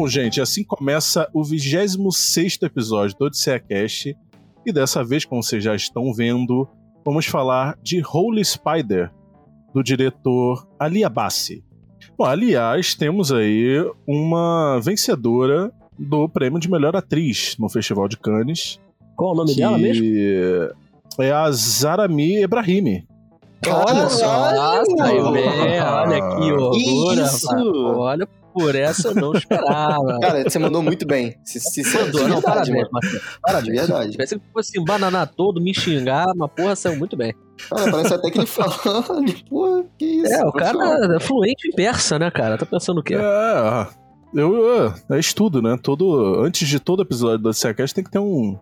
Bom, gente, assim começa o 26 episódio do Odisseia Cast. E dessa vez, como vocês já estão vendo, vamos falar de Holy Spider, do diretor Ali Abassi. Bom, aliás, temos aí uma vencedora do prêmio de melhor atriz no Festival de Cannes. Qual o nome dela mesmo? É a Zarami Ebrahimi. Olha só, nossa, aí, olha que horror, Isso! Olha, por essa eu não esperava. Cara, você mandou muito bem. Se, se, se, Mandou, não, verdade, parabéns, mano. Marcelo. De Parabéns. verdade. Parece que fosse bananar todo, me xingar, mas porra, saiu muito bem. Cara, parece até que ele fala, pô, que isso. É, o cara é fluente em persa, né, cara? Tá pensando o quê? É, eu, é, é estudo, né? Todo, antes de todo episódio do Odisseia Cast tem que ter um,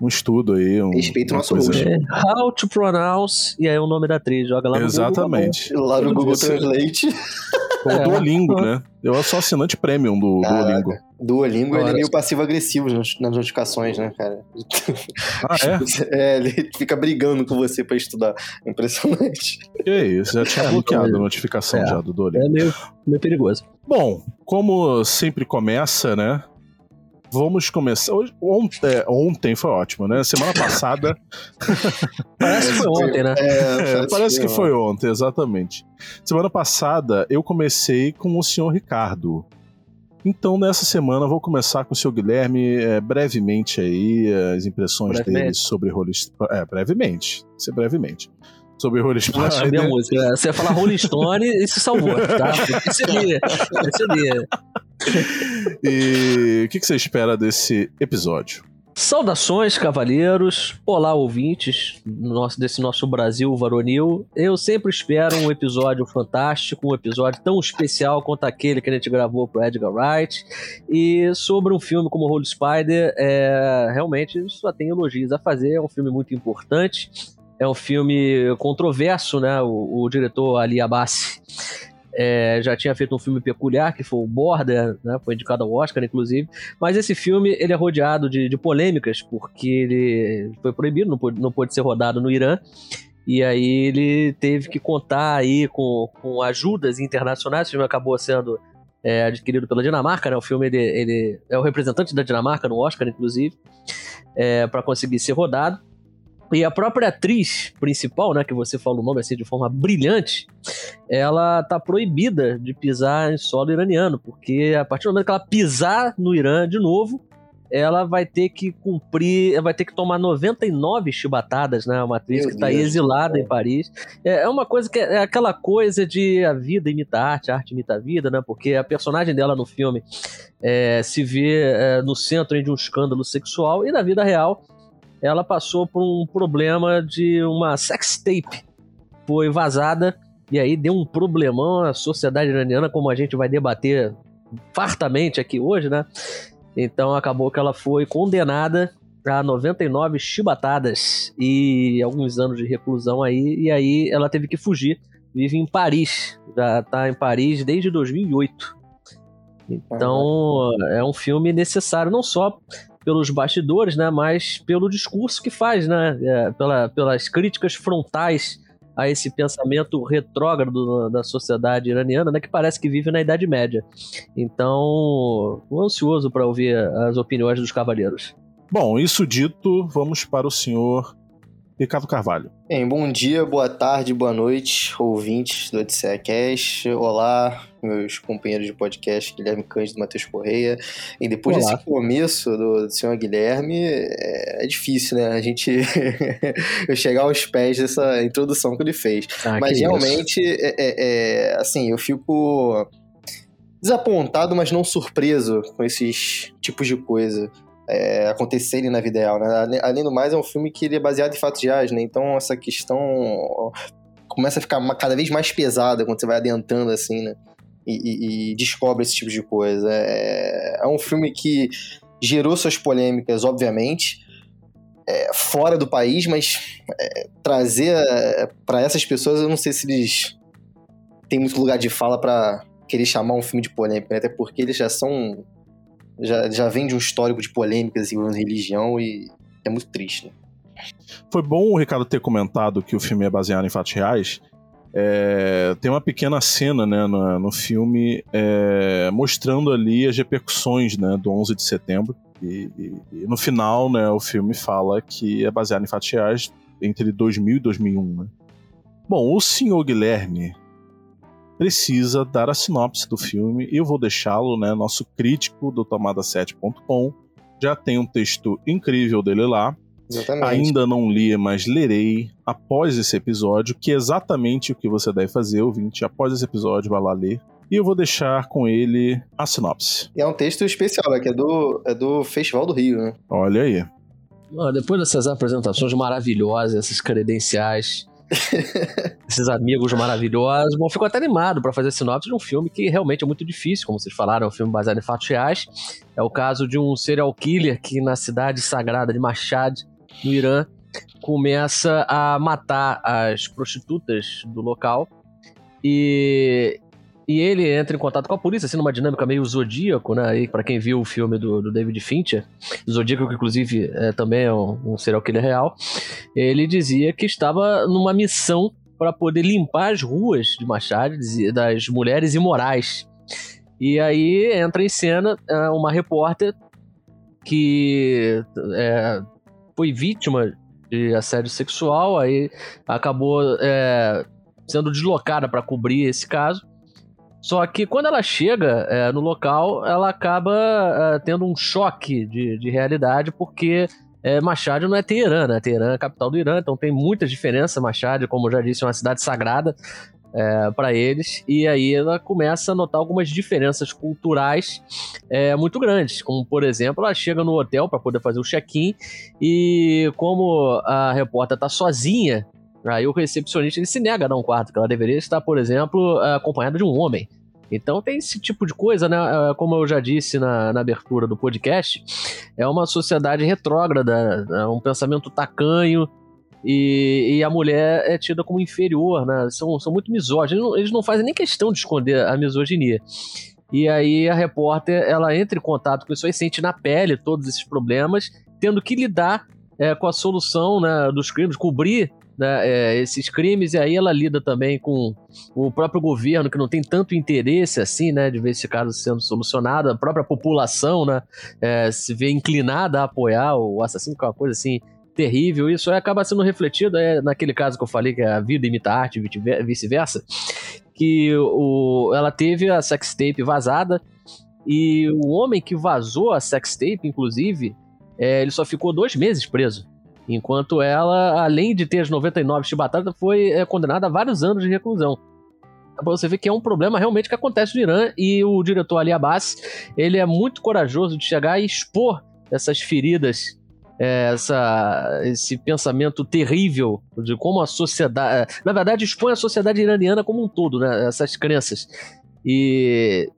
um estudo aí. Um, Respeita o uma nosso coisa-. É, How to pronounce, e aí o nome da atriz, joga lá no Exatamente. Lá no Google Isso. Translate, O É. Duolingo, né? Eu sou assinante premium do Caraca. Duolingo. Duolingo, ele é meio passivo-agressivo nas notificações, né, cara? Ah, é? É, ele fica brigando com você pra estudar. Impressionante. Que isso, já tinha É, bloqueado a notificação é. já do Duolingo. Google. É meio, meio perigoso. Bom, como sempre começa, né? Vamos começar. Hoje, ontem, é, ontem foi ótimo, né? Semana passada. Parece que foi ontem, né? É, parece que foi ontem, exatamente. Semana passada eu comecei com o senhor Ricardo. Então, nessa semana, eu vou começar com o senhor Guilherme é, brevemente aí, as impressões Brevemente. dele sobre Rolling É, brevemente. Ser brevemente. Sobre Rolling Eu chamei a Spider. música. Você ia falar Rolling Stone e se salvou, tá? Eu Percebi, percebi. E o que, que você espera desse episódio? Saudações, cavalheiros. Olá, ouvintes nosso, desse nosso Brasil varonil. Eu sempre espero um episódio fantástico, um episódio tão especial quanto aquele que a gente gravou pro Edgar Wright. E sobre um filme como Holy Spider, é, realmente só tem elogios a fazer. É um filme muito importante. É um filme controverso, né? O, o diretor Ali Abassi é, já tinha feito um filme peculiar, que foi o Border, né, foi indicado ao Oscar, inclusive. Mas esse filme ele é rodeado de, de polêmicas, porque ele foi proibido, não pôde, não pôde ser rodado no Irã. E aí ele teve que contar aí com, com ajudas internacionais. O filme acabou sendo é, adquirido pela Dinamarca, né? O filme ele, ele é o representante da Dinamarca no Oscar, inclusive, é, para conseguir ser rodado. E a própria atriz principal, né, que você fala o nome assim de forma brilhante, ela tá proibida de pisar em solo iraniano, porque a partir do momento que ela pisar no Irã de novo, ela vai ter que cumprir, vai ter que tomar 99 chibatadas, né? Uma atriz Meu que está exilada em Paris. É, é uma coisa que é, é aquela coisa de a vida imita a arte, a arte imita a vida, né? Porque a personagem dela no filme é, se vê é, no centro de um escândalo sexual e na vida real ela passou por um problema de uma sex tape. Foi vazada e aí deu um problemão na sociedade iraniana, como a gente vai debater fartamente aqui hoje, né? Então acabou que ela foi condenada a 99 chibatadas e alguns anos de reclusão aí, e aí ela teve que fugir. Vive em Paris, já tá em Paris desde 2008. Então é um filme necessário não só pelos bastidores, né, mas pelo discurso que faz, né, é, pela, pelas críticas frontais a esse pensamento retrógrado da sociedade iraniana, né, que parece que vive na Idade Média. Então, ansioso para ouvir as opiniões dos cavaleiros. Bom, isso dito, vamos para o senhor Ricardo Carvalho. Bem, bom dia, boa tarde, boa noite, ouvintes do Odisseia Cast. Olá, meus companheiros de podcast, Guilherme Cândido e Matheus Correia. E depois Olá. desse começo do, do senhor Guilherme, é, é difícil, né? A gente eu chegar aos pés dessa introdução que ele fez. Ah, Mas realmente, é, é- é, assim, eu fico desapontado, mas não surpreso com esses tipos de coisa é, acontecerem na vida real, né? Além do mais, é um filme que ele é baseado em fatos reais, né? Então essa questão começa a ficar cada vez mais pesada quando você vai adentrando, assim, né? E, e- e descobre esse tipo de coisa. É, é um filme que gerou suas polêmicas, obviamente, é, fora do país, mas é, trazer para essas pessoas, eu não sei se eles têm muito lugar de fala para querer chamar um filme de polêmica, né? até porque eles já são. Já, já vem de um histórico de polêmicas envolvendo religião e é muito triste, né? Foi bom o Ricardo ter comentado que o filme é baseado em fatos reais, É, tem uma pequena cena né, no, no filme é, mostrando ali as repercussões né, do 11 de setembro. E, e, e, no final, né, o filme fala que é baseado em fatos reais entre 2000 e 2001. Né? Bom, o senhor Guilherme precisa dar a sinopse do filme e eu vou deixá-lo, né, nosso crítico do tomada7.com. Já tem um texto incrível dele lá. Exatamente. Ainda não li, mas lerei após esse episódio, que é exatamente o que você deve fazer, ouvinte. Após esse episódio, vai lá ler. E eu vou deixar com ele a sinopse. E é um texto especial, né? Que é do, é do Festival do Rio, né? Olha aí. depois dessas apresentações maravilhosas, essas credenciais, esses amigos maravilhosos. Bom, fico até animado para fazer sinopse de um filme que realmente é muito difícil, como vocês falaram, é um filme baseado em fatos reais. É o caso de um serial killer que na cidade sagrada de Mashhad, no Irã, começa a matar as prostitutas do local. E e ele entra em contato com a polícia, assim, numa dinâmica meio zodíaco, né? E pra quem viu o filme do, do David Fincher, Zodíaco, que inclusive é, também é um, um serial killer real, ele dizia que estava numa missão para poder limpar as ruas de Machado das mulheres imorais. E aí entra em cena é, uma repórter que é, foi vítima de assédio sexual, aí acabou é, sendo deslocada para cobrir esse caso. Só que quando ela chega é, no local, ela acaba é, tendo um choque de, de realidade, porque é, não é Teherã, né? Teherã é a capital do Irã, então tem muitas diferenças. Machado, como eu já disse, é uma cidade sagrada é, para eles. E aí ela começa a notar algumas diferenças culturais é, muito grandes. Como, por exemplo, ela chega no hotel para poder fazer o check-in e como a repórter está sozinha Aí o recepcionista ele se nega a dar um quarto, que ela deveria estar, por exemplo, acompanhada de um homem. Então tem esse tipo de coisa, né? É, como eu já disse na, na abertura do podcast, é uma sociedade retrógrada, é um pensamento tacanho, e, e, a mulher é tida como inferior, né? São, são muito misóginos. Eles não, eles não fazem nem questão de esconder a misoginia. E aí a repórter ela entra em contato com isso e sente na pele todos esses problemas, tendo que lidar é, com a solução né, dos crimes, cobrir né, é, esses crimes, e aí ela lida também com o próprio governo, que não tem tanto interesse assim, né, de ver esse caso sendo solucionado, a própria população, né, é, se vê inclinada a apoiar o assassino, que é uma coisa assim terrível, isso aí acaba sendo refletido é, naquele caso que eu falei, que é a vida imita a arte e vice-versa, que o, ela teve a sextape vazada, e o homem que vazou a sextape, inclusive, é, ele só ficou dois meses preso. Enquanto ela, além de ter as 99 chibatadas, foi é, condenada a vários anos de reclusão. Você ver que é um problema realmente que acontece no Irã e o diretor Ali Abbas, ele é muito corajoso de chegar e expor essas feridas é, essa, esse pensamento terrível de como a sociedade. Na verdade, expõe a sociedade iraniana como um todo, né? Essas crenças. E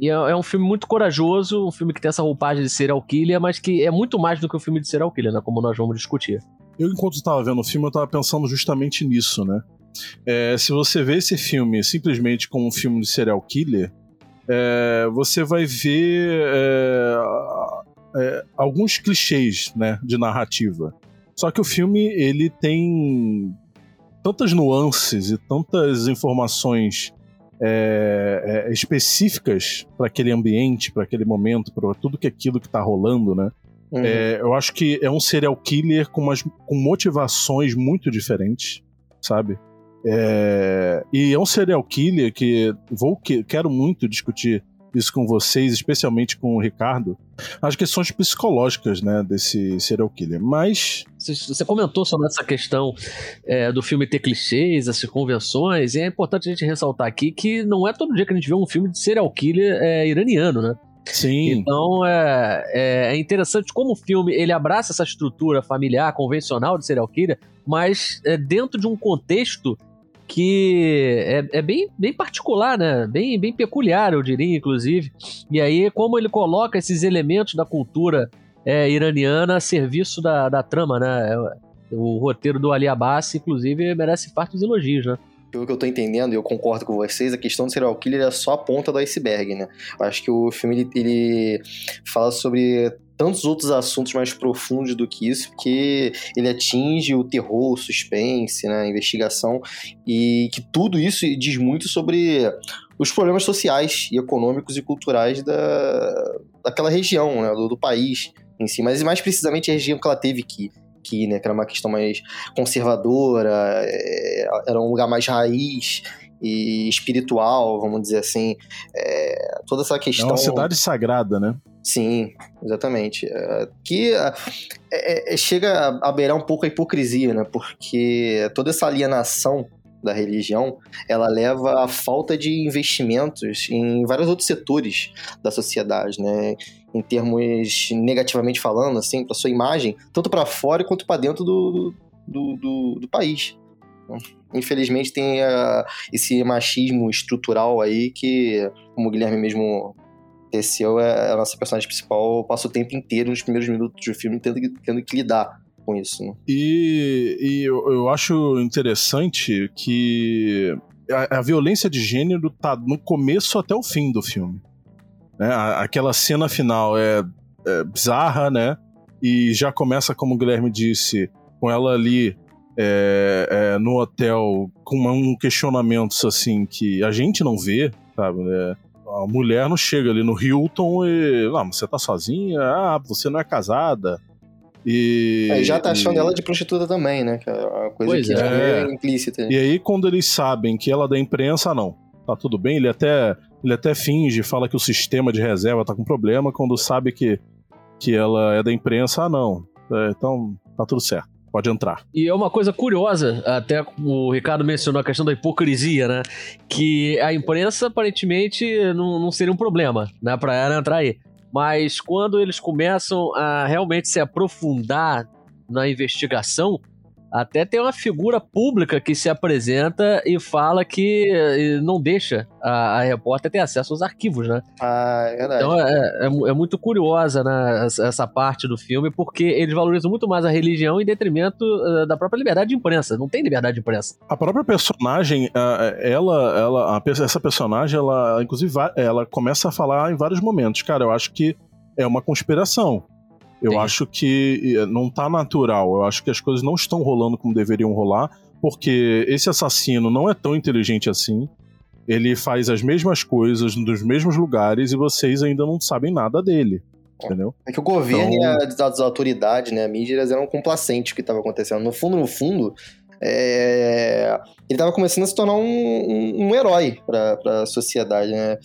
e é, é, um filme muito corajoso, um filme que tem essa roupagem de serial killer, mas que é muito mais do que um filme de serial killer, né? Como nós vamos discutir. Eu, enquanto estava vendo o filme, eu estava pensando justamente nisso, né? É, se você vê esse filme simplesmente como um filme de serial killer, é, você vai ver é, é, alguns clichês né, de narrativa. Só que o filme ele tem tantas nuances e tantas informações é, é, específicas para aquele ambiente, para aquele momento, para tudo que aquilo que está rolando, né? Uhum. É, eu acho que é um serial killer com, umas, com motivações muito diferentes, sabe? É, e é um serial killer que vou que, quero muito discutir isso com vocês, especialmente com o Ricardo, as questões psicológicas, né, desse serial killer. Mas. Você comentou sobre essa questão é, do filme ter clichês, essas convenções, e é importante a gente ressaltar aqui que não é todo dia que a gente vê um filme de serial killer é, iraniano, né? Sim. Então é, é, é interessante como o filme ele abraça essa estrutura familiar, convencional de serial killer, mas é dentro de um contexto que é, é, bem, bem particular, né? Bem, bem peculiar, eu diria, inclusive. E aí, como ele coloca esses elementos da cultura é, iraniana a serviço da, da trama, né? O roteiro do Ali Abbas, inclusive, merece fartos elogios, né? Pelo que eu tô entendendo, e eu concordo com vocês, a questão do serial killer é só a ponta do iceberg, né? Eu acho que o filme ele, ele fala sobre tantos outros assuntos mais profundos do que isso, porque ele atinge o terror, o suspense, né, a investigação, e que tudo isso diz muito sobre os problemas sociais e econômicos e culturais da, daquela região, né, do, do país em si, mas mais precisamente a região que ela teve que aqui, né? Que era uma questão mais conservadora, é, era um lugar mais raiz e espiritual, vamos dizer assim. É, toda essa questão. É uma cidade sagrada, né? Sim, exatamente. É, que é, é, chega a beirar um pouco a hipocrisia, né? Porque toda essa alienação da religião, ela leva à falta de investimentos em vários outros setores da sociedade, né? Em termos negativamente falando, assim, para sua imagem, tanto para fora quanto para dentro do, do, do, do, país. Infelizmente tem uh, esse machismo estrutural aí que, como o Guilherme mesmo teceu, é a nossa personagem principal passa o tempo inteiro nos primeiros minutos do filme tendo, tendo que lidar com isso. Né? E, e eu, eu, acho interessante que a, a, violência de gênero tá no começo até o fim do filme. Né? Aquela cena final é, é bizarra, né? E já começa, como o Guilherme disse, com ela ali é, é, no hotel com um questionamento assim que a gente não vê, sabe? É, a mulher não chega ali no Hilton e. Ah, você tá sozinha? Ah, você não é casada. E, aí já tá achando e... ela de prostituta também, né? Que é uma coisa pois que é. é implícita. E aí, quando eles sabem que ela é da imprensa, não. Tá tudo bem, ele até, ele até finge, fala que o sistema de reserva tá com problema, quando sabe que, que ela é da imprensa, ah, não. É, então, tá tudo certo. Pode entrar. E é uma coisa curiosa, até o Ricardo mencionou a questão da hipocrisia, né? Que a imprensa aparentemente não, não seria um problema, né? Pra ela entrar aí. Mas quando eles começam a realmente se aprofundar na investigação, até tem uma figura pública que se apresenta e fala que não deixa a, a repórter ter acesso aos arquivos, né? Ah, é verdade. Então é, é, é, muito curiosa né, essa parte do filme, porque eles valorizam muito mais a religião em detrimento uh, da própria liberdade de imprensa. Não tem liberdade de imprensa. A própria personagem, ela, ela, a, essa personagem, ela, inclusive, ela começa a falar em vários momentos. Cara, eu acho que é uma conspiração. Eu Sim. acho que não tá natural. Eu acho que as coisas não estão rolando como deveriam rolar, porque esse assassino não é tão inteligente assim. Ele faz as mesmas coisas nos mesmos lugares e vocês ainda não sabem nada dele. Entendeu? É que o governo então... e as, autoridades, né, a mídia, elas eram complacentes o que estava acontecendo. No fundo, no fundo, é... ele estava começando a se tornar um, um, um herói para a sociedade, né?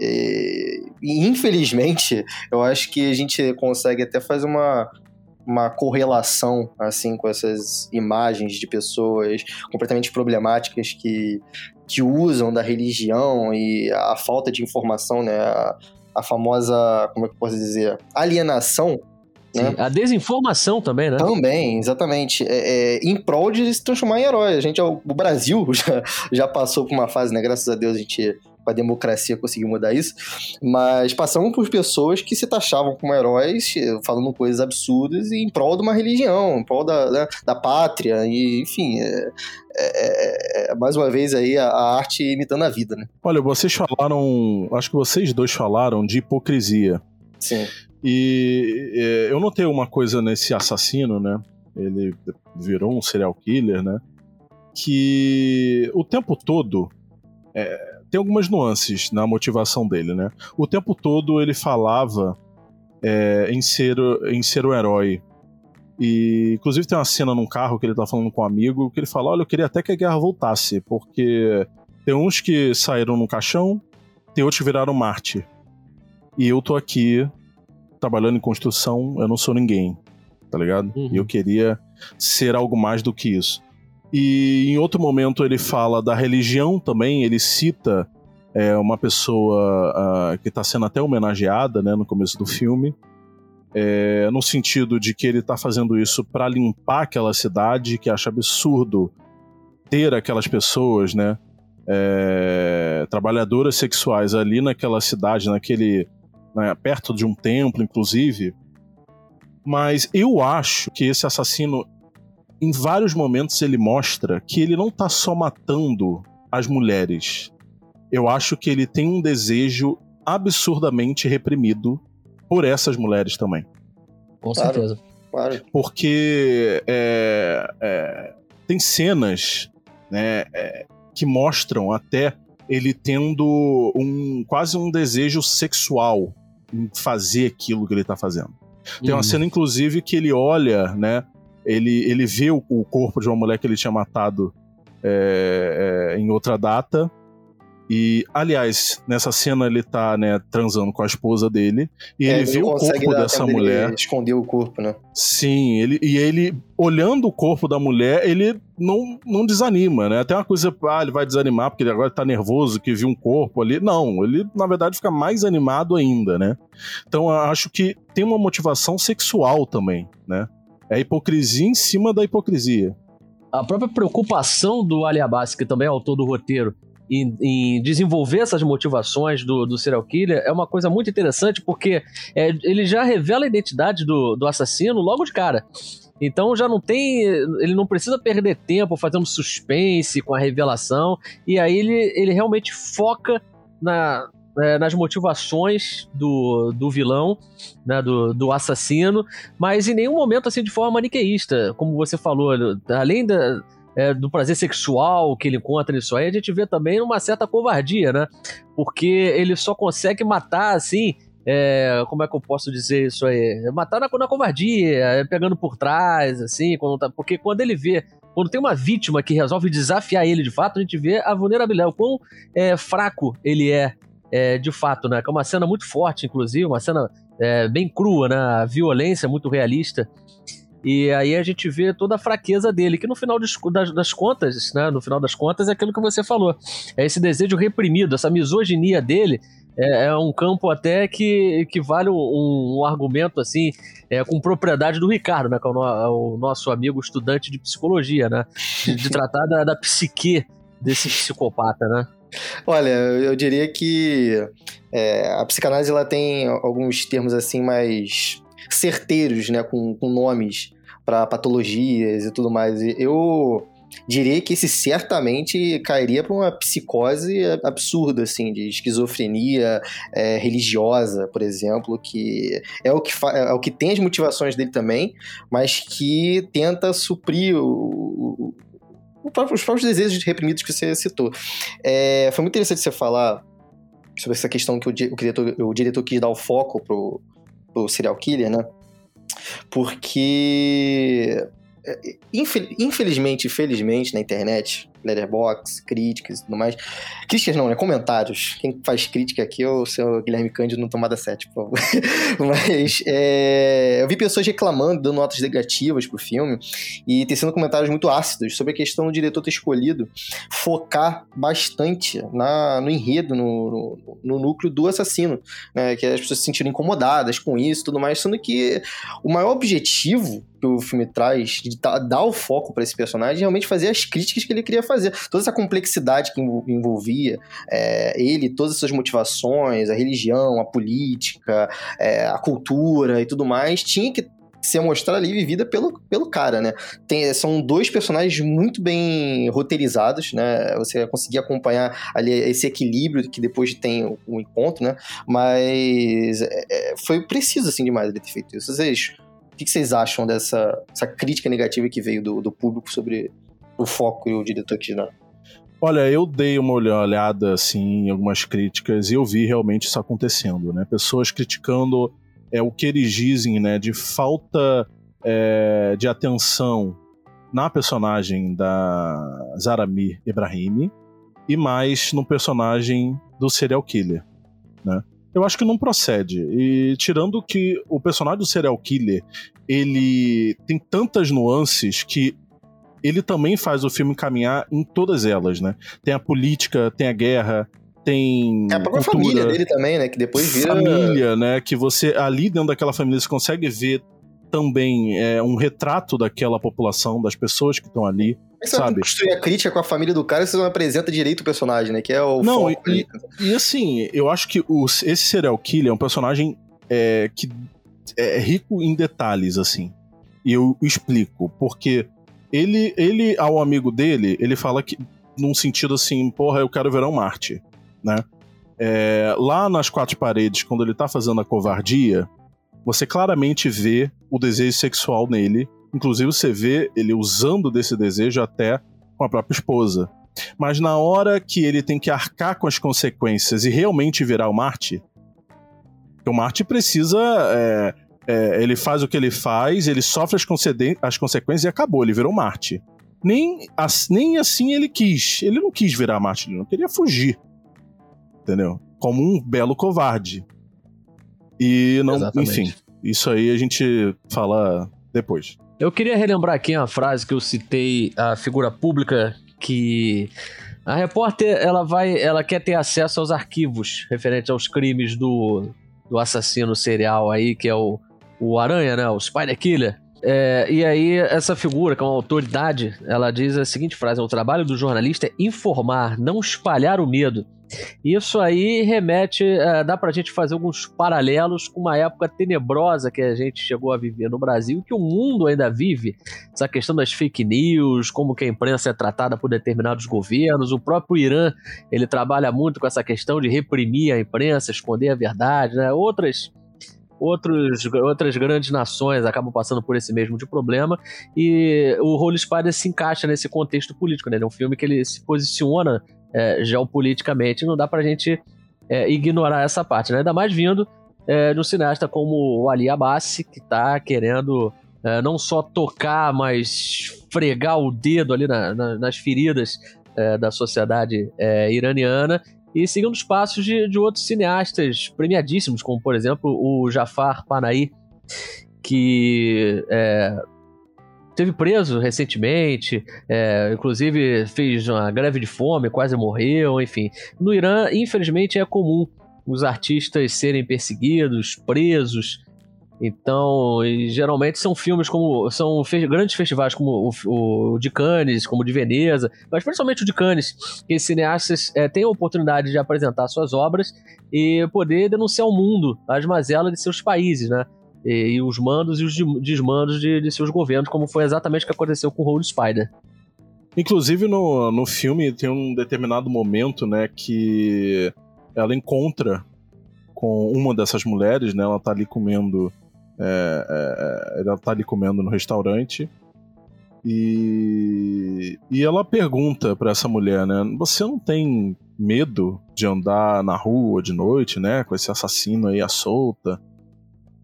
E, infelizmente, eu acho que a gente consegue até fazer uma, uma correlação assim com essas imagens de pessoas completamente problemáticas que, que usam da religião e a falta de informação, né? A, a famosa, como é que eu posso dizer, alienação né? A desinformação também, né? Também, exatamente. É, é, em prol de se transformar em herói. A gente, o Brasil já, já passou por uma fase, né? Graças a Deus a gente a democracia conseguiu mudar isso, mas passamos por pessoas que se taxavam como heróis, falando coisas absurdas em prol de uma religião, em prol da, da, da pátria, e enfim, é, é, é, mais uma vez aí a, a, arte imitando a vida, né? Olha, vocês falaram, acho que vocês dois falaram de hipocrisia. Sim. E é, eu notei uma coisa nesse assassino, né? Ele virou um serial killer, né? Que o tempo todo é, tem algumas nuances na motivação dele, né? O tempo todo ele falava é, em, ser, em ser o herói. E, inclusive, tem uma cena num carro que ele tá falando com um amigo que ele fala: Olha, eu queria até que a guerra voltasse, porque tem uns que saíram no caixão, tem outros que viraram Marte. E eu tô aqui trabalhando em construção, eu não sou ninguém, tá ligado? Uhum. E eu queria ser algo mais do que isso. E em outro momento ele fala da religião também, ele cita é, uma pessoa uh, que está sendo até homenageada né, no começo do filme, é, no sentido de que ele está fazendo isso para limpar aquela cidade, que acha absurdo ter aquelas pessoas, né, é, trabalhadoras sexuais ali naquela cidade, naquele, né, perto de um templo, inclusive. Mas eu acho que esse assassino em vários momentos ele mostra que ele não tá só matando as mulheres. Eu acho que ele tem um desejo absurdamente reprimido por essas mulheres também. Com claro, certeza. Claro. Porque é, é, tem cenas né, é, que mostram até ele tendo um quase um desejo sexual em fazer aquilo que ele tá fazendo. Tem uma uhum. cena, inclusive, que ele olha, né? Ele, ele vê o, o corpo de uma mulher que ele tinha matado é, é, em outra data. E, aliás, nessa cena ele tá, né, transando com a esposa dele. E é, ele, ele vê o corpo dessa mulher. Esconder o corpo, né? Sim, ele, e ele, olhando o corpo da mulher, ele não, não desanima, né? Até uma coisa, ah, ele vai desanimar porque ele agora tá nervoso que viu um corpo ali. Não, ele, na verdade, fica mais animado ainda, né? Então, eu acho que tem uma motivação sexual também, né? É hipocrisia em cima da hipocrisia. A própria preocupação do Ali Abbas, que também é autor do roteiro, em, em, desenvolver essas motivações do, do serial killer é uma coisa muito interessante porque é, ele já revela a identidade do, do assassino logo de cara. Então já não tem. Ele não precisa perder tempo fazendo suspense com a revelação. E aí ele, ele realmente foca na, é, nas motivações do, do vilão, né, do, do assassino, mas em nenhum momento assim de forma maniqueísta, como você falou, além da, é, do prazer sexual que ele encontra nisso aí, a gente vê também uma certa covardia, né? Porque ele só consegue matar assim. É, como é que eu posso dizer isso aí? Matar na, na covardia, é, pegando por trás, assim, quando tá, porque quando ele vê quando tem uma vítima que resolve desafiar ele de fato, a gente vê a vulnerabilidade, o quão é, fraco ele é, é, de fato, né? Que é uma cena muito forte, inclusive, uma cena é, bem crua, né? A violência muito realista. E aí a gente vê toda a fraqueza dele, que no final das, das, contas, né, no final das contas, é aquilo que você falou. É esse desejo reprimido, essa misoginia dele. É, é um campo até que, que vale um, um argumento assim, é, com propriedade do Ricardo, né? Que é o, é o nosso amigo estudante de psicologia, né? De, de tratar da, da psique desse psicopata, né? Olha, eu diria que é, a psicanálise ela tem alguns termos assim mais certeiros, né, com, com nomes para patologias e tudo mais. Eu diria que esse certamente cairia para uma psicose absurda, assim, de esquizofrenia é, religiosa, por exemplo, que é o que, é o que tem as motivações dele também, mas que tenta suprir o, o os próprios desejos reprimidos que você citou. É, foi muito interessante você falar sobre essa questão que o, o, diretor, o diretor quis dar o foco pro, pro serial killer, né? Porque é, infelizmente, felizmente na internet, Letterboxd, críticas e tudo mais. Críticas não, né? Comentários. Quem faz crítica aqui é o seu Guilherme Cândido no Tomada 7, por favor. Mas é, eu vi pessoas reclamando, dando notas negativas pro filme e tecendo comentários muito ácidos sobre a questão do diretor ter escolhido focar bastante na, no enredo, no, no, no núcleo do assassino. Né? Que as pessoas se sentiram incomodadas com isso e tudo mais, sendo que o maior objetivo que o filme traz de dar o foco para esse personagem é realmente fazer as críticas que ele queria fazer. Toda essa complexidade que envolvia é, ele, todas essas motivações, a religião, a política, é, a cultura e tudo mais, tinha que ser mostrada ali vivida pelo, pelo cara, né? Tem, são dois personagens muito bem roteirizados, né? Você conseguir acompanhar ali esse equilíbrio que depois tem o, o encontro, né? Mas é, é foi preciso, assim, demais ele ter feito isso. Vocês, o que vocês acham dessa crítica negativa que veio do, do público sobre o foco e o diretor quis dar? Olha, eu dei uma olhada assim em algumas críticas e eu vi realmente isso acontecendo, né? Pessoas criticando é o que eles dizem, né, de falta é, de atenção na personagem da Zaramir Ibrahim e mais no personagem do serial killer, né? Eu acho que não procede. E tirando que o personagem do serial killer, ele tem tantas nuances que ele também faz o filme caminhar em todas elas, né? Tem a política, tem a guerra, tem. É a própria cultura, família dele também, né? Que depois vira. Família, né? Que você, ali dentro daquela família, você consegue ver também é, um retrato daquela população, das pessoas que estão ali. Você sabe? construir a crítica com a família do cara, você não apresenta direito o personagem, né? Que é o não, foco e, e, assim, eu acho que os, esse serial killer é um personagem é, que é rico em detalhes, assim. E eu explico, porque ele, ele, ao amigo dele, ele fala que, num sentido assim, porra, eu quero ver um Marte, né? É, lá nas quatro paredes, quando ele tá fazendo a covardia, você claramente vê o desejo sexual nele. Inclusive, você vê ele usando desse desejo até com a própria esposa. Mas na hora que ele tem que arcar com as consequências e realmente virar o Marte, o Marte precisa. É, é, ele faz o que ele faz, ele sofre as, as consequências e acabou, ele virou Marte. Nem, as, nem assim ele quis. Ele não quis virar Marte, ele não queria fugir. Entendeu? Como um belo covarde. E não. Exatamente. Enfim, isso aí a gente fala depois. Eu queria relembrar aqui uma frase que eu citei a figura pública que a repórter ela vai, ela quer ter acesso aos arquivos referentes aos crimes do, do assassino serial aí que é o, o Aranha, né, o Spider Killer. É, e aí, essa figura, que é uma autoridade, ela diz a seguinte frase: o trabalho do jornalista é informar, não espalhar o medo. Isso aí remete, é, dá pra gente fazer alguns paralelos com uma época tenebrosa que a gente chegou a viver no Brasil, que o mundo ainda vive. Essa questão das fake news, como que a imprensa é tratada por determinados governos. O próprio Irã, ele trabalha muito com essa questão de reprimir a imprensa, esconder a verdade, né? Outras outros, outras grandes nações acabam passando por esse mesmo de problema e o Holy Spider se encaixa nesse contexto político, né? É um filme que ele se posiciona é, geopoliticamente, não dá pra gente é, ignorar essa parte, né? Ainda mais vindo é, de um cineasta como o Ali Abbasi, que tá querendo é, não só tocar, mas fregar o dedo ali na, na, nas feridas é, da sociedade é, iraniana e seguindo os passos de, de outros cineastas premiadíssimos, como por exemplo o Jafar Panahi, que é, teve preso recentemente, é, inclusive fez uma greve de fome, quase morreu, enfim. No Irã, infelizmente, é comum os artistas serem perseguidos, presos, então, geralmente são filmes como. São fe grandes festivais como o, o, de Cannes, como o de Veneza, mas principalmente o de Cannes, que cineastas é, têm a oportunidade de apresentar suas obras e poder denunciar ao mundo as mazelas de seus países, né? E, e os mandos e os desmandos de, de, seus governos, como foi exatamente o que aconteceu com o Holy Spider. Inclusive no, no filme tem um determinado momento, né, que ela encontra com uma dessas mulheres, né? Ela tá ali comendo é, é, ela tá ali comendo no restaurante e, e ela pergunta para essa mulher, né? Você não tem medo de andar na rua de noite, né? Com esse assassino aí à solta?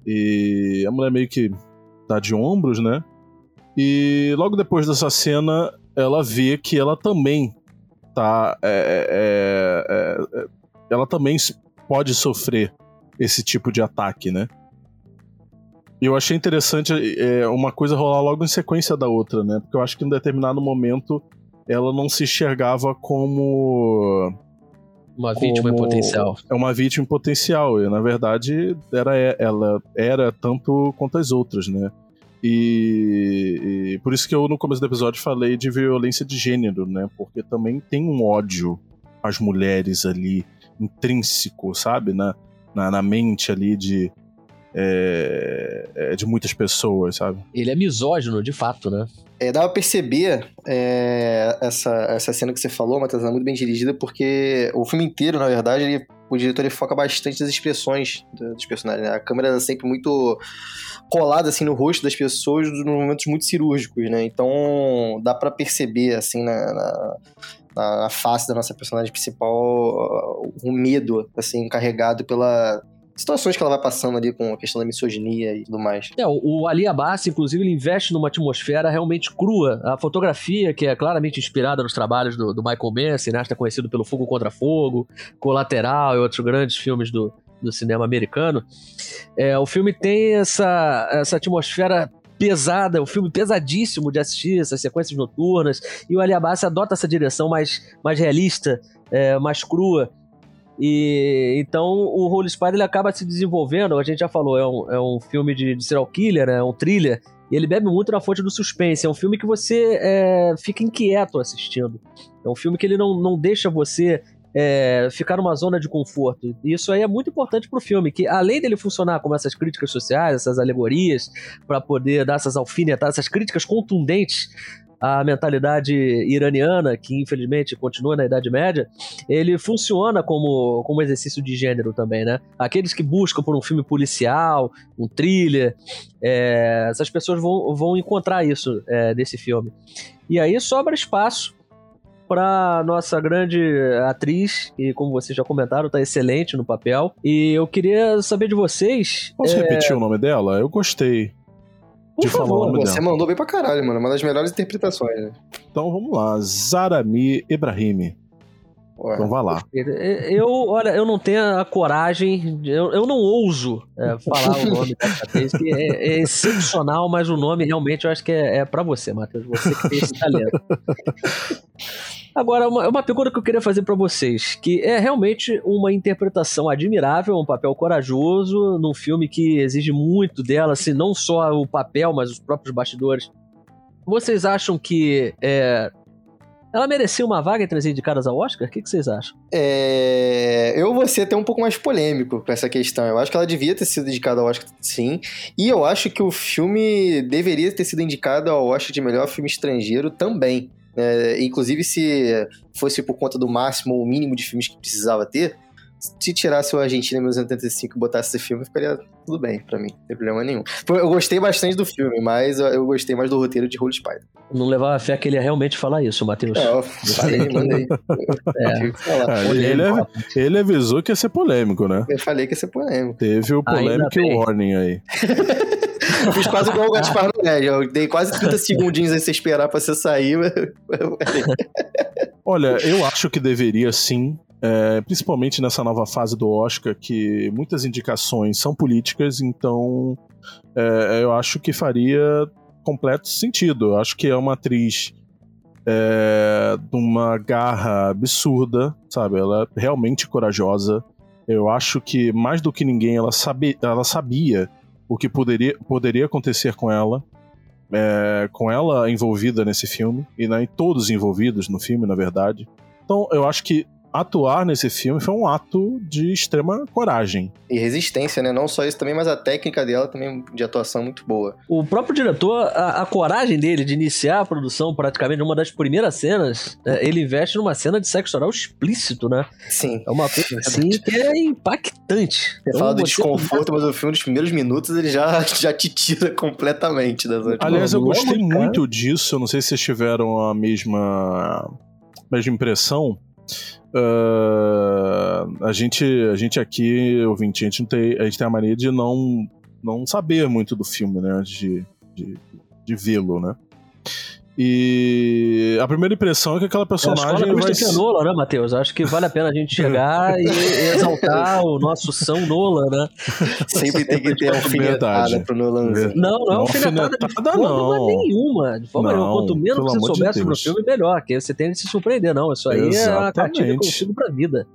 E a mulher meio que dá de ombros, né? E logo depois dessa cena, ela vê que ela também tá. É, é, é, é ela também pode sofrer esse tipo de ataque, né? Eu achei interessante é, uma coisa rolar logo em sequência da outra, né? Porque eu acho que em determinado momento ela não se enxergava como. Uma como vítima em potencial. É uma vítima em potencial. E na verdade era, ela era tanto quanto as outras, né? E, e, por isso que eu no começo do episódio falei de violência de gênero, né? Porque também tem um ódio às mulheres ali, intrínseco, sabe? Na, na, na mente ali de é, é, de muitas pessoas, sabe? Ele é misógino, de fato, né? É, dá pra perceber é, essa, essa cena que você falou, Matheus, é muito bem dirigida, porque o filme inteiro, na verdade, ele, o diretor ele foca bastante nas expressões dos personagens. Né? A câmera é sempre muito colada assim no rosto das pessoas nos momentos muito cirúrgicos, né? Então dá para perceber assim na, na, na, face da nossa personagem principal o medo assim carregado pela situações que ela vai passando ali com a questão da misoginia e tudo mais. É, o Ali Abbas, inclusive, ele investe numa atmosfera realmente crua. A fotografia, que é claramente inspirada nos trabalhos do, do Michael Mann, cineasta conhecido pelo Fogo Contra Fogo, Colateral e outros grandes filmes do, do cinema americano. É, o filme tem essa, essa atmosfera pesada, um filme pesadíssimo de assistir, essas sequências noturnas, e o Ali Abbas adota essa direção mais, mais realista, é, mais crua, e então o Holy Spider ele acaba se desenvolvendo, a gente já falou, é um, é um filme de, de serial killer, é um thriller, e ele bebe muito na fonte do suspense. É um filme que você é, fica inquieto assistindo. É um filme que ele não, não deixa você é, ficar numa zona de conforto. E isso aí é muito importante pro filme, que além dele funcionar como essas críticas sociais, essas alegorias, para poder dar essas alfinetadas, essas críticas contundentes a mentalidade iraniana, que infelizmente continua na Idade Média, ele funciona como, como exercício de gênero também, né? Aqueles que buscam por um filme policial, um thriller, é, essas pessoas vão, vão encontrar isso é, desse filme. E aí sobra espaço para nossa grande atriz, e como vocês já comentaram, tá excelente no papel. E eu queria saber de vocês. Posso é... repetir o nome dela? Eu gostei. Por de favor, falar o nome você dela. mandou bem pra caralho, mano. Uma das melhores interpretações, né? Então vamos lá. Zarami Ibrahimi. Ué. Então vai lá. Eu, olha, eu não tenho a coragem, eu, eu não ouso é, falar o nome dessa atriz, que é, é, excepcional, mas o nome realmente eu acho que é, é para você, Matheus, você que tem esse talento. Agora, uma, uma pergunta que eu queria fazer para vocês, que é realmente uma interpretação admirável, um papel corajoso, num filme que exige muito dela, assim, não só o papel, mas os próprios bastidores. Vocês acham que é, ela merecia uma vaga entre as indicadas ao Oscar? O que, que vocês acham? É... Eu vou ser até um pouco mais polêmico com essa questão. Eu acho que ela devia ter sido indicada ao Oscar, sim. E eu acho que o filme deveria ter sido indicado ao Oscar de melhor filme estrangeiro também. É, inclusive, se fosse por conta do máximo ou mínimo de filmes que precisava ter, se tirasse o Argentina em 1985 e botasse esse filme, ficaria tudo bem pra mim, não tem problema nenhum. Eu gostei bastante do filme, mas eu gostei mais do roteiro de Holy Spider. Não levava fé que ele ia realmente falar isso, Matheus. É, eu falei, mandei. É. é ele, ele, avisou que ia ser polêmico, né? Eu falei que ia ser polêmico. Teve o polêmico e o warning aí. Fiz quase igual o Gaspar Noé. Eu dei quase 30 segundinhos aí você esperar pra você sair. Olha, eu acho que deveria sim é, principalmente nessa nova fase do Oscar, que muitas indicações são políticas, então é, eu acho que faria completo sentido. Eu acho que é uma atriz é, de uma garra absurda, sabe? Ela é realmente corajosa. Eu acho que mais do que ninguém ela, sabe, ela sabia o que poderia, poderia acontecer com ela. É, com ela envolvida nesse filme, e né, todos envolvidos no filme, na verdade. Então, eu acho que atuar nesse filme foi um ato de extrema coragem. E resistência, né? Não só isso também, mas a técnica dela também de atuação muito boa. O próprio diretor, a, a coragem dele de iniciar a produção praticamente numa das primeiras cenas, é, ele investe numa cena de sexo oral explícito, né? Sim. É uma coisa assim que é impactante. Você então, fala do desconforto, mas o filme, nos primeiros minutos, ele já, já te tira completamente das Aliás, eu gostei muito disso. Eu não sei se vocês tiveram a mesma, mesma impressão Uh, a, gente, a gente aqui, ouvinte, a gente, não tem, a gente tem a mania de não, não saber muito do filme, né? Antes de, de, de vê-lo, né? E a primeira impressão é que aquela personagem. É vai ser Nola, né, Matheus? Acho que vale a pena a gente chegar e exaltar o nosso São Nola, né? Sempre tem que ter alfinetada pro Nolanzinho. Não, não é alfinetada de forma não. nenhuma. De forma nenhuma. Quanto menos você souber de sobre o filme, melhor. Que você tem que se surpreender, não. Isso aí Exatamente. é uma consigo pra vida.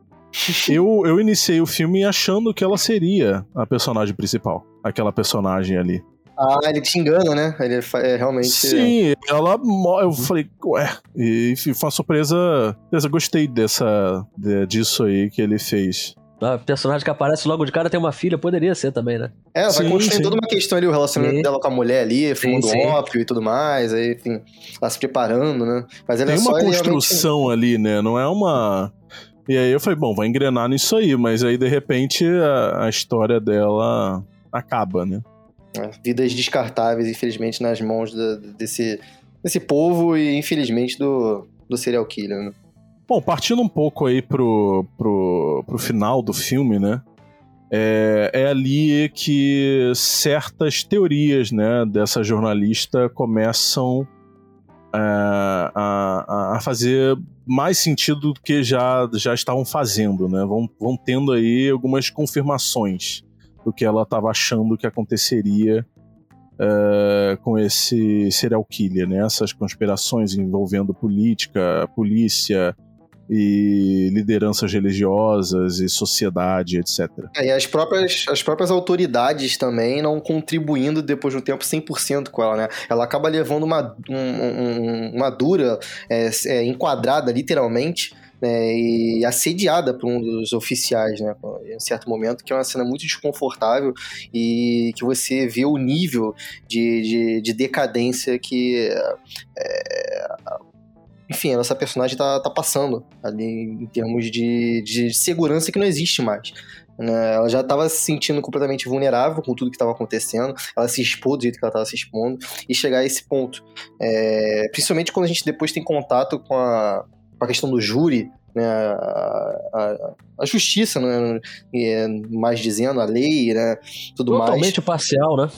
Eu, eu iniciei o filme achando que ela seria a personagem principal. Aquela personagem ali. Ah, ele te engana, né? Ele é realmente. Sim, ela. Eu falei, ué. E foi uma surpresa. Eu gostei dessa, disso aí que ele fez. A personagem que aparece logo de cara tem uma filha, poderia ser também, né? É, ela vai construindo toda uma questão ali, o relacionamento sim. dela com a mulher ali, fumando sim, sim. ópio e tudo mais, aí, enfim, ela se preparando, né? Mas ela tem é uma construção realmente... ali, né? Não é uma. E aí eu falei, bom, vai engrenar nisso aí, mas aí de repente a, a história dela acaba, né? É, vidas descartáveis, infelizmente, nas mãos desse, desse povo e, infelizmente, do, do serial killer, né? Bom, partindo um pouco aí pro, pro, pro final do filme, né? É, é, ali que certas teorias né, dessa jornalista começam é, a, a, fazer mais sentido do que já, já estavam fazendo, né? Vão, vão tendo aí algumas confirmações do que ela estava achando que aconteceria uh, com esse serial killer, né? Essas conspirações envolvendo política, polícia e lideranças religiosas e sociedade, etc. É, e as próprias, as próprias autoridades também não contribuindo depois de um tempo 100% com ela, né? Ela acaba levando uma, um, um, uma dura é, é, enquadrada, literalmente, né, e assediada por um dos oficiais, né, em certo momento, que é uma cena muito desconfortável e que você vê o nível de, de, de decadência que é, enfim, a nossa personagem tá, tá passando ali em termos de, de segurança que não existe mais. Né? Ela já estava se sentindo completamente vulnerável com tudo que estava acontecendo, ela se expôs do jeito que ela estava se expondo, e chegar a esse ponto. É, principalmente quando a gente depois tem contato com a, a questão do júri, né, a, a, a, justiça, né, mais dizendo, a lei, né, tudo Totalmente mais. Totalmente parcial, né?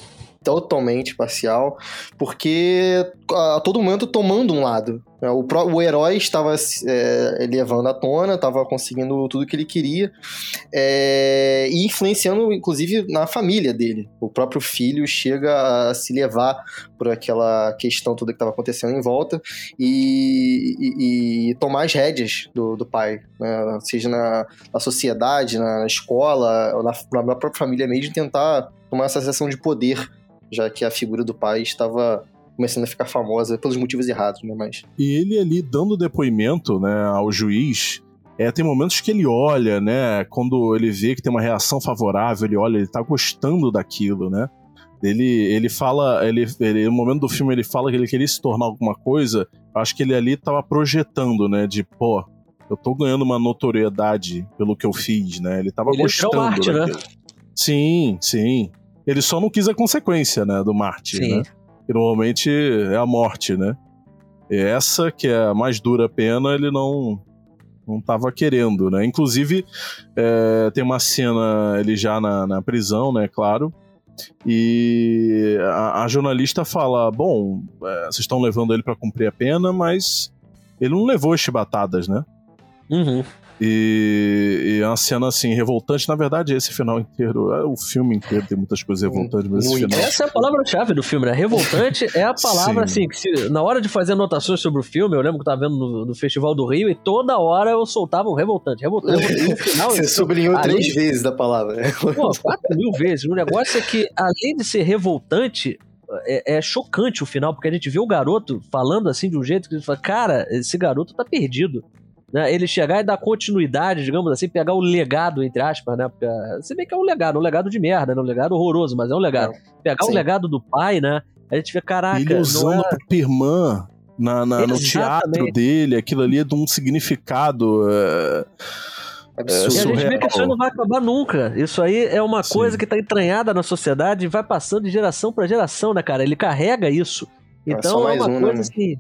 totalmente parcial, porque a todo momento tomando um lado. Né? O, o herói estava é, levando à tona, estava conseguindo tudo que ele queria é, e influenciando, inclusive, na família dele. O próprio filho chega a se levar por aquela questão toda que estava acontecendo em volta e, e, e, tomar as rédeas do, do pai, né? seja na, na, sociedade, na escola, na, na própria família mesmo, tentar tomar essa sensação de poder já que a figura do pai estava começando a ficar famosa pelos motivos errados, né? Mas... E ele ali dando depoimento, né, ao juiz, é, tem momentos que ele olha, né, quando ele vê que tem uma reação favorável, ele olha, ele tá gostando daquilo, né? Ele, ele fala, ele, ele, no momento do filme ele fala que ele queria se tornar alguma coisa, acho que ele ali tava projetando, né, de, pô, eu tô ganhando uma notoriedade pelo que eu fiz, né? Ele tava ele gostando né? Sim, sim. Ele só não quis a consequência, né, do Marte, Sim. né? Que normalmente é a morte, né? E essa, que é a mais dura pena, ele não não estava querendo, né? Inclusive, é, tem uma cena ele já na, na prisão, né, claro, e a, a jornalista fala, bom, é, vocês estão levando ele para cumprir a pena, mas ele não levou as chibatadas, né? Uhum. E, e é uma cena assim, revoltante. Na verdade, esse final inteiro, é, o filme inteiro tem muitas coisas revoltantes, mas esse final. Essa é a palavra-chave do filme, né? Revoltante é a palavra, Sim. assim, que se, na hora de fazer anotações sobre o filme, eu lembro que eu tava vendo no, no Festival do Rio e toda hora eu soltava um revoltante, revoltante. No final, Você sublinhou além... três vezes da palavra. Pô, quatro mil vezes. O negócio é que, além de ser revoltante, é, é, chocante o final, porque a gente vê o garoto falando assim de um jeito que a gente fala, cara, esse garoto tá perdido né, ele chegar e dar continuidade, digamos assim, pegar o legado, entre aspas, né? Porque, se bem que é um legado, um legado de merda, né? Um legado horroroso, mas é um legado. Pegar Sim. o legado do pai, né? A gente vê, caraca. Ele usando é... pro irmã na, na no teatro dele, aquilo ali é de um significado. É... Absurdo. E a gente vê que isso aí não vai acabar nunca. Isso aí é uma Sim. coisa que tá entranhada na sociedade e vai passando de geração para geração, né, cara? Ele carrega isso. É então é, é uma um, coisa né? assim.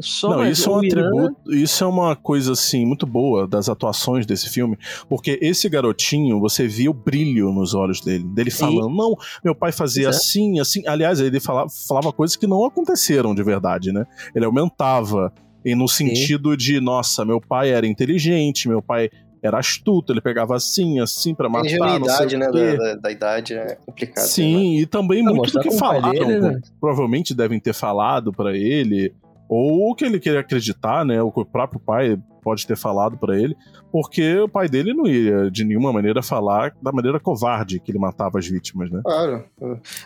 Só não, isso é um atributo, isso é uma coisa assim muito boa das atuações desse filme, porque esse garotinho, você via o brilho nos olhos dele, dele falando, não, meu pai fazia é. assim, assim. Aliás, ele falava, falava coisas que não aconteceram de verdade, né? Ele aumentava e no sentido Sim. de, nossa, meu pai era inteligente, meu pai era astuto, ele pegava assim, assim para matar, a não sei né, da, da, da, idade é complicado. Sim, né? e também muito do que falaram, dele, né? provavelmente devem ter falado para ele, ou o que ele queria acreditar, né? O que o próprio pai pode ter falado para ele, porque o pai dele não ia de nenhuma maneira falar da maneira covarde que ele matava as vítimas, né? Claro.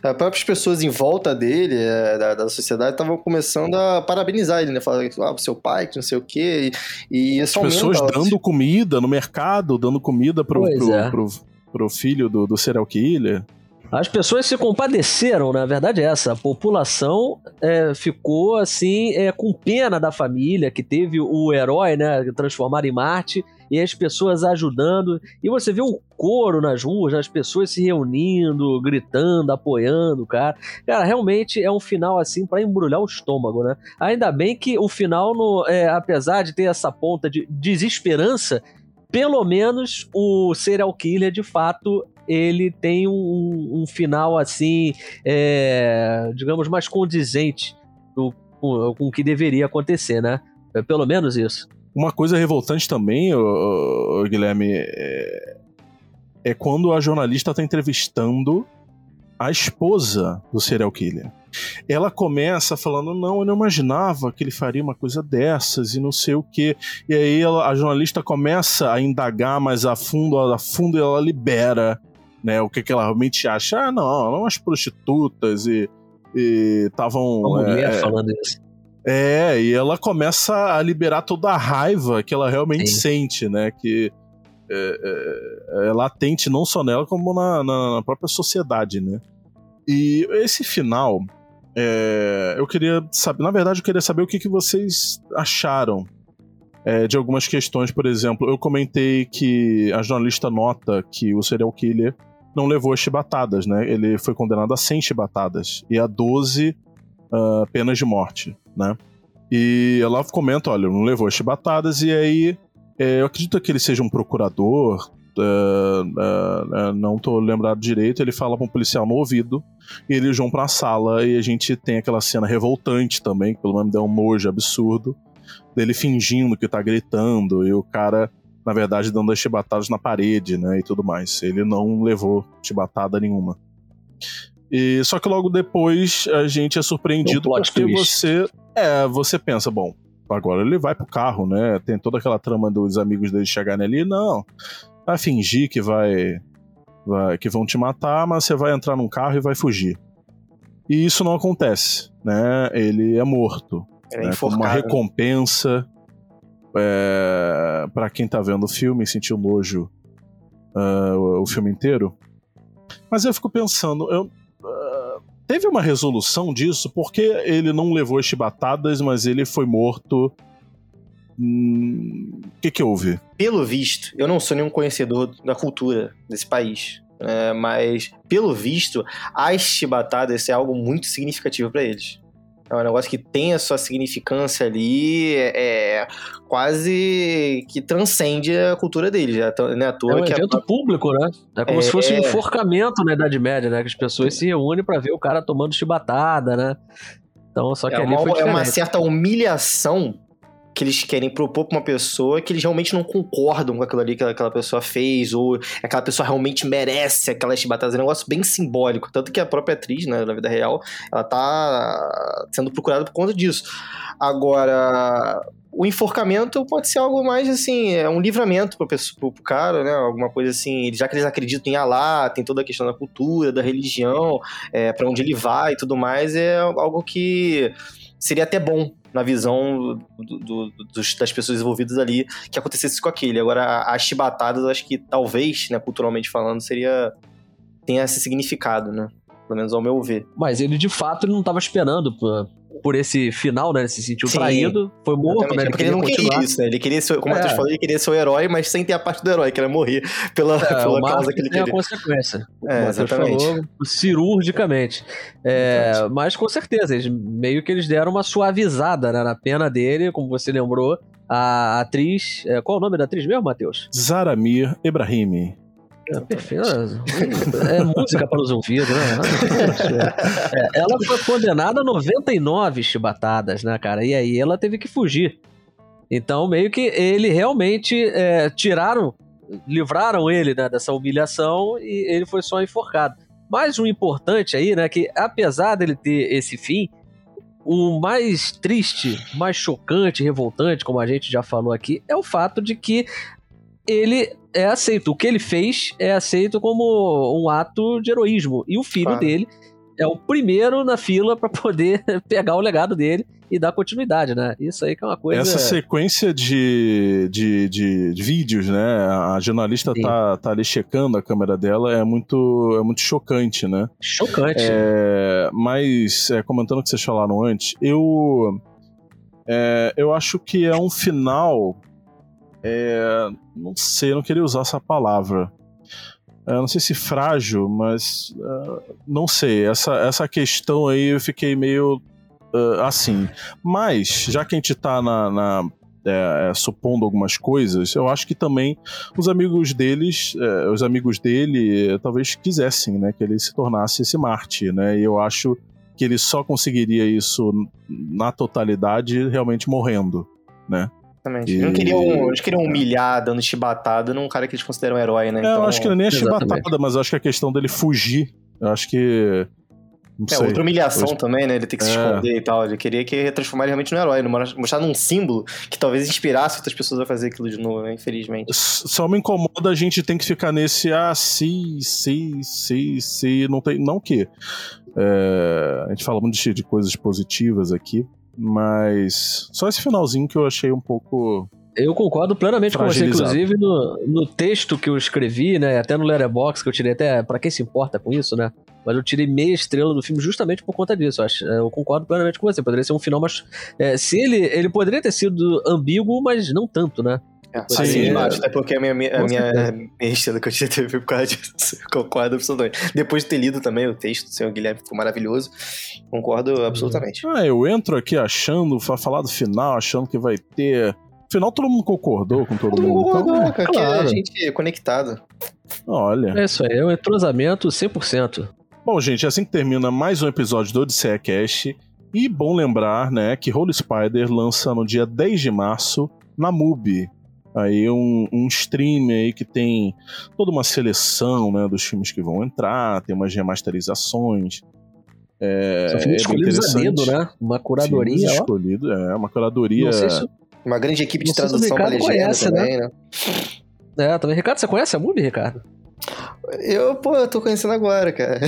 As próprias pessoas em volta dele, é, da, da sociedade, estavam começando a parabenizar ele, né? Falar, ah, seu pai, que não sei o quê. E, e As pessoas dando comida no mercado, dando comida pro, pro, é. pro, pro, filho do, do serial killer. As pessoas se compadeceram, na verdade é essa. A população é, ficou assim é, com pena da família que teve o herói, né, transformado em Marte e as pessoas ajudando. E você vê um coro nas ruas, as pessoas se reunindo, gritando, apoiando cara. Cara, realmente é um final assim para embrulhar o estômago, né? Ainda bem que o final, no, é, apesar de ter essa ponta de desesperança, pelo menos o serial killer de fato ele tem um, um final assim, é, digamos, mais condizente do, com, com o que deveria acontecer, né? É pelo menos isso. Uma coisa revoltante também, ô, ô, Guilherme, é, é quando a jornalista está entrevistando a esposa do serial killer. Ela começa falando: Não, eu não imaginava que ele faria uma coisa dessas e não sei o que. E aí ela, a jornalista começa a indagar mais a fundo, a fundo ela libera né? O que, que ela realmente acha? Ah, não, eram as prostitutas e estavam. Uma mulher é, falando isso. É, e ela começa a liberar toda a raiva que ela realmente Sim. sente, né? Que é, é, é, latente não só nela, como na, na, própria sociedade, né? E esse final, é, eu queria saber, na verdade, eu queria saber o que, que vocês acharam é, de algumas questões. Por exemplo, eu comentei que a jornalista nota que o serial killer não levou as chibatadas, né? Ele foi condenado a 100 chibatadas e a 12 uh, penas de morte, né? E ela comenta, olha, não levou as chibatadas, e aí é, eu acredito que ele seja um procurador, uh, uh, não tô lembrado direito, ele fala pra um policial no ouvido, e eles vão pra sala, e a gente tem aquela cena revoltante também, que pelo menos deu um nojo absurdo, dele fingindo que tá gritando, e o cara na verdade, dando as chibatadas na parede, né, e tudo mais. Ele não levou chibatada nenhuma. E só que logo depois a gente é surpreendido um porque twist. você é, você pensa, bom, agora ele vai pro carro, né? Tem toda aquela trama dos amigos dele chegarem ali, não. Vai fingir que vai, vai que vão te matar, mas você vai entrar num carro e vai fugir. E isso não acontece, né? Ele é morto. É né? Como uma recompensa é, para quem tá vendo o filme e sentiu nojo uh, o, o, filme inteiro. Mas eu fico pensando, eu, uh, teve uma resolução disso? Porque ele não levou as chibatadas, mas ele foi morto. O hum, que, que houve? Pelo visto, eu não sou nenhum conhecedor da cultura desse país. É, mas, pelo visto, as chibatadas é algo muito significativo para eles. É um negócio que tem a sua significância ali, é, quase que transcende a cultura dele, já, né? À toa é um que evento a... público, né? É como é... se fosse um enforcamento na Idade Média, né? Que as pessoas se reúnem para ver o cara tomando chibatada, né? Então, só que é ali uma, foi É uma certa humilhação que eles querem propor pra uma pessoa que eles realmente não concordam com aquilo ali que aquela pessoa fez, ou aquela pessoa realmente merece aquelas chibatadas. É um negócio bem simbólico. Tanto que a própria atriz, né, na vida real, ela tá sendo procurada por conta disso. Agora, o enforcamento pode ser algo mais assim, é um livramento pro, pro, pro cara, né? Alguma coisa assim, já que eles acreditam em Alá, tem toda a questão da cultura, da religião, é, para onde ele vai e tudo mais, é algo que seria até bom na visão do, do, dos, das pessoas envolvidas ali que acontecesse com aquele. Agora, as chibatadas, acho que talvez, né, culturalmente falando, seria. tenha esse significado, né? Pelo menos ao meu ver. Mas ele de fato não estava esperando por, esse final, né? Ele se sentiu Sim, traído, foi morto, né? Ele, é porque ele não continuar. queria isso, né? Ele queria ser, como é. falou, ele queria ser o herói, mas sem ter a parte do herói, que era morrer pela, é, pela causa que ele queria. a consequência. É, exatamente. Falou, cirurgicamente. É, mas com certeza, eles, meio que eles deram uma suavizada né, na pena dele, como você lembrou. A atriz. É, qual é o nome da atriz mesmo, Matheus? Zaramir Ebrahimi. É perfeito. É música para os ouvidos, né? É, ela foi condenada a 99 chibatadas, né, cara? E aí ela teve que fugir. Então, meio que ele realmente é, tiraram, livraram ele né, dessa humilhação e ele foi só enforcado. Mas o importante aí, né, que apesar dele ter esse fim, o mais triste, mais chocante, revoltante, como a gente já falou aqui, é o fato de que ele é aceito. O que ele fez é aceito como um ato de heroísmo. E o filho claro. dele é o primeiro na fila para poder pegar o legado dele e dar continuidade, né? Isso aí que é uma coisa. Essa sequência de, de, de, de vídeos, né? A jornalista tá, tá ali checando a câmera dela, é muito, é muito chocante, né? Chocante. É, mas, é, comentando o que vocês falaram antes, eu. É, eu acho que é um final é, não sei, eu não queria usar essa palavra. É, não sei se frágil, mas uh, não sei. Essa, essa questão aí eu fiquei meio uh, assim. Mas, já que a gente tá na, na é, é, supondo algumas coisas, eu acho que também os amigos deles, é, os amigos dele, talvez quisessem, né, que ele se tornasse esse Marte, né? E eu acho que ele só conseguiria isso na totalidade realmente morrendo, né? Exatamente. E... Não queriam, eles queriam humilhar, dando chibatada num cara que eles consideram um herói, né? É, então... eu acho que não é nem a chibatada, mas eu acho que a questão dele fugir, eu acho que. Não é, sei. outra humilhação Hoje... também, né? Ele ter que se é. esconder e tal. Ele queria que transformar ele realmente num herói, mostrar num símbolo que talvez inspirasse outras pessoas a fazer aquilo de novo, né? Infelizmente. Só me incomoda a gente tem que ficar nesse ah, sim, sim, sim, sim. Não tem. Não que. É, a gente fala muito de, de coisas positivas aqui, mas só esse finalzinho que eu achei um pouco. Eu concordo plenamente com você, inclusive no, no texto que eu escrevi, né? Até no Letterboxd, que eu tirei até. para quem se importa com isso, né? Mas eu tirei meia estrela do filme justamente por conta disso. Eu, acho, eu concordo plenamente com você. Poderia ser um final mais. É, se ele. Ele poderia ter sido ambíguo, mas não tanto, né? É, Sim, assim, é. até porque a minha, minha, a minha, minha estrela que eu tinha teve por causa disso. Concordo absolutamente. Depois de ter lido também o texto do senhor Guilherme, ficou maravilhoso. Concordo absolutamente. Ah, eu entro aqui achando, pra falar do final, achando que vai ter. No final todo mundo concordou com todo, Todo mundo mundo. concordou, Então, cara, que claro. a gente é conectado. Olha. É isso aí, é um entrosamento 100%. Bom, gente, é assim que termina mais um episódio do Odisseia Cast. E bom lembrar, né, que Holy Spider lança no dia 10 de março na MUBI. Aí um, um stream aí que tem toda uma seleção, né, dos filmes que vão entrar, tem umas remasterizações. É, São é filmes bem escolhidos a dedo, né? Uma curadoria, Filmes escolhidos, é, uma curadoria. Se... Uma grande equipe de sei se o tradução pra Ricardo legenda conhece, também, né? É, também. Ricardo, você conhece a MUBI, Ricardo? Eu, pô, eu tô conhecendo agora, cara.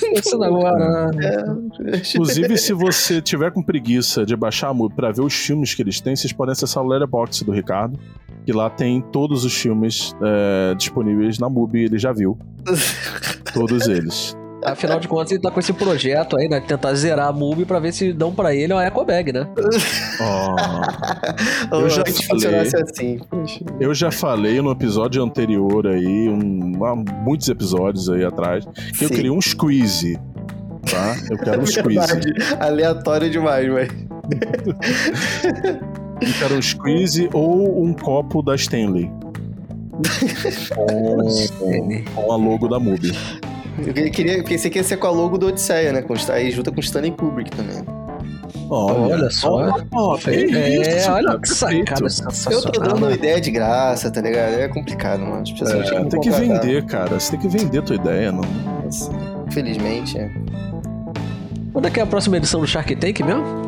Conhecendo agora, né? É. Inclusive, se você tiver com preguiça de baixar a MUBI pra ver os filmes que eles têm, vocês podem acessar o Letterboxd do Ricardo, que lá tem todos os filmes é, disponíveis na MUBI, ele já viu. Todos eles. Afinal de contas, ele tá com esse projeto aí, né? de Tentar zerar a MUBI pra ver se dão pra ele uma eco bag, né? Ó, Eu já falei. funcionasse assim. eu já falei no episódio anterior aí, um- há muitos episódios aí atrás, que eu Sim. queria um squeeze. Tá? Eu quero um squeeze. Verdade. Aleatório demais, mas. Eu quero um squeeze ou um copo da Stanley. Com, com a logo da MUBI. Eu queria, pensei que ia ser com a logo do Odisseia, né? Com, aí junta com Stanley Kubrick também. Olha só. Ó, que É, isso, olha cara, que sacada Eu tô dando né? ideia de graça, tá ligado? É complicado, mano. As pessoas É, tem que vender, cara. Você tem que vender a tua ideia, não. Infelizmente, é. Quando é que é a próxima edição do Shark Tank mesmo?